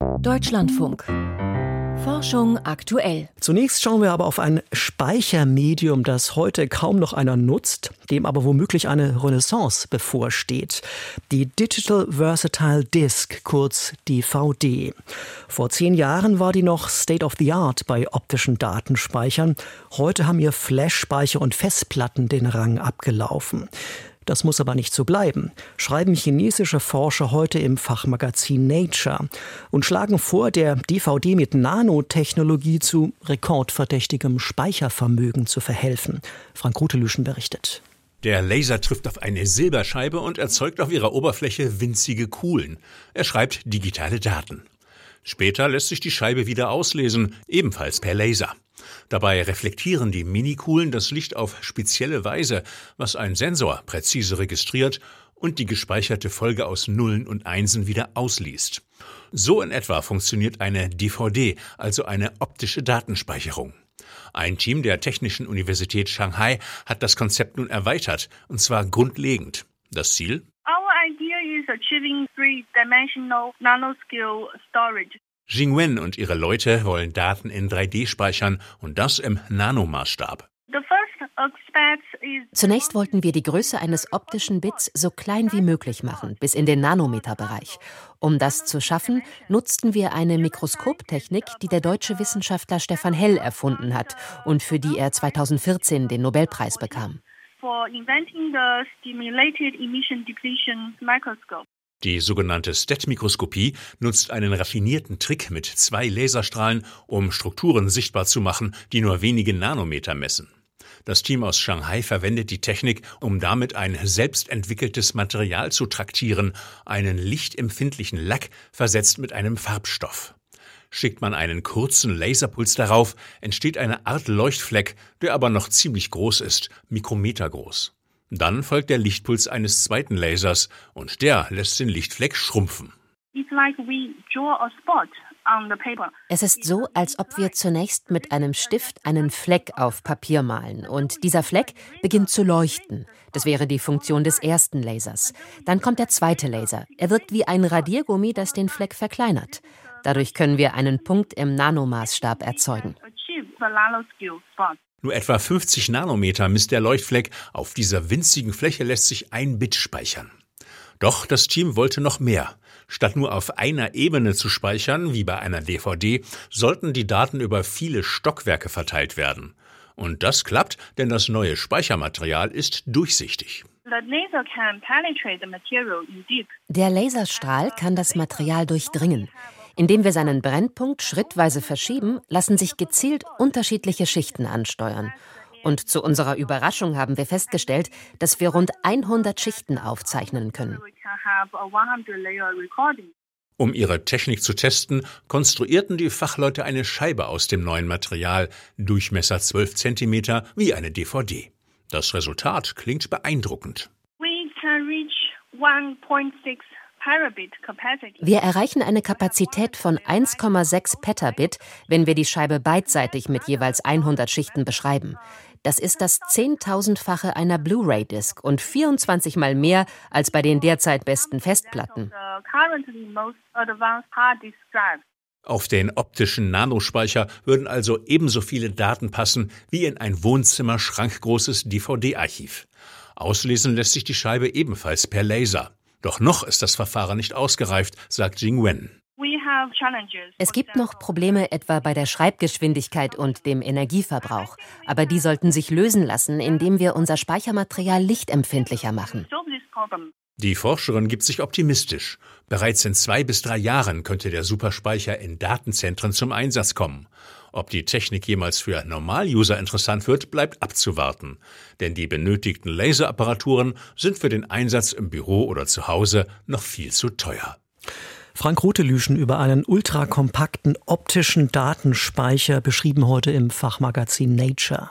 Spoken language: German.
Deutschlandfunk. Forschung aktuell. Zunächst schauen wir aber auf ein Speichermedium, das heute kaum noch einer nutzt, dem aber womöglich eine Renaissance bevorsteht. Die Digital Versatile Disk, kurz DVD. Vor zehn Jahren war die noch State of the Art bei optischen Datenspeichern. Heute haben ihr Flash-Speicher und Festplatten den Rang abgelaufen. Das muss aber nicht so bleiben, schreiben chinesische Forscher heute im Fachmagazin Nature und schlagen vor, der DVD mit Nanotechnologie zu rekordverdächtigem Speichervermögen zu verhelfen. Frank Rutelüschen berichtet. Der Laser trifft auf eine Silberscheibe und erzeugt auf ihrer Oberfläche winzige Kuhlen. Er schreibt digitale Daten. Später lässt sich die Scheibe wieder auslesen, ebenfalls per Laser. Dabei reflektieren die Minikuhlen das Licht auf spezielle Weise, was ein Sensor präzise registriert und die gespeicherte Folge aus Nullen und Einsen wieder ausliest. So in etwa funktioniert eine DVD, also eine optische Datenspeicherung. Ein Team der Technischen Universität Shanghai hat das Konzept nun erweitert, und zwar grundlegend. Das Ziel? Jingwen und ihre Leute wollen Daten in 3D speichern und das im Nanomaßstab. Zunächst wollten wir die Größe eines optischen Bits so klein wie möglich machen, bis in den Nanometerbereich. Um das zu schaffen, nutzten wir eine Mikroskoptechnik, die der deutsche Wissenschaftler Stefan Hell erfunden hat und für die er 2014 den Nobelpreis bekam. Die sogenannte STET-Mikroskopie nutzt einen raffinierten Trick mit zwei Laserstrahlen, um Strukturen sichtbar zu machen, die nur wenige Nanometer messen. Das Team aus Shanghai verwendet die Technik, um damit ein selbstentwickeltes Material zu traktieren, einen lichtempfindlichen Lack versetzt mit einem Farbstoff. Schickt man einen kurzen Laserpuls darauf, entsteht eine Art Leuchtfleck, der aber noch ziemlich groß ist, mikrometergroß. Dann folgt der Lichtpuls eines zweiten Lasers und der lässt den Lichtfleck schrumpfen. Es ist so, als ob wir zunächst mit einem Stift einen Fleck auf Papier malen und dieser Fleck beginnt zu leuchten. Das wäre die Funktion des ersten Lasers. Dann kommt der zweite Laser. Er wirkt wie ein Radiergummi, das den Fleck verkleinert. Dadurch können wir einen Punkt im Nanomaßstab erzeugen. Nur etwa 50 Nanometer misst der Leuchtfleck. Auf dieser winzigen Fläche lässt sich ein Bit speichern. Doch das Team wollte noch mehr. Statt nur auf einer Ebene zu speichern, wie bei einer DVD, sollten die Daten über viele Stockwerke verteilt werden. Und das klappt, denn das neue Speichermaterial ist durchsichtig. Der Laserstrahl kann das Material durchdringen. Indem wir seinen Brennpunkt schrittweise verschieben, lassen sich gezielt unterschiedliche Schichten ansteuern. Und zu unserer Überraschung haben wir festgestellt, dass wir rund 100 Schichten aufzeichnen können. Um ihre Technik zu testen, konstruierten die Fachleute eine Scheibe aus dem neuen Material, Durchmesser 12 cm, wie eine DVD. Das Resultat klingt beeindruckend. We can reach 1.6 wir erreichen eine Kapazität von 1,6 Petabit, wenn wir die Scheibe beidseitig mit jeweils 100 Schichten beschreiben. Das ist das Zehntausendfache einer Blu-ray-Disc und 24 mal mehr als bei den derzeit besten Festplatten. Auf den optischen Nanospeicher würden also ebenso viele Daten passen wie in ein Wohnzimmer schrankgroßes DVD-Archiv. Auslesen lässt sich die Scheibe ebenfalls per Laser. Doch noch ist das Verfahren nicht ausgereift, sagt Jing Wen. Es gibt noch Probleme etwa bei der Schreibgeschwindigkeit und dem Energieverbrauch, aber die sollten sich lösen lassen, indem wir unser Speichermaterial lichtempfindlicher machen. Die Forscherin gibt sich optimistisch. Bereits in zwei bis drei Jahren könnte der Superspeicher in Datenzentren zum Einsatz kommen. Ob die Technik jemals für Normaluser interessant wird, bleibt abzuwarten. Denn die benötigten Laserapparaturen sind für den Einsatz im Büro oder zu Hause noch viel zu teuer. Frank Rotelüschen über einen ultrakompakten optischen Datenspeicher beschrieben heute im Fachmagazin Nature.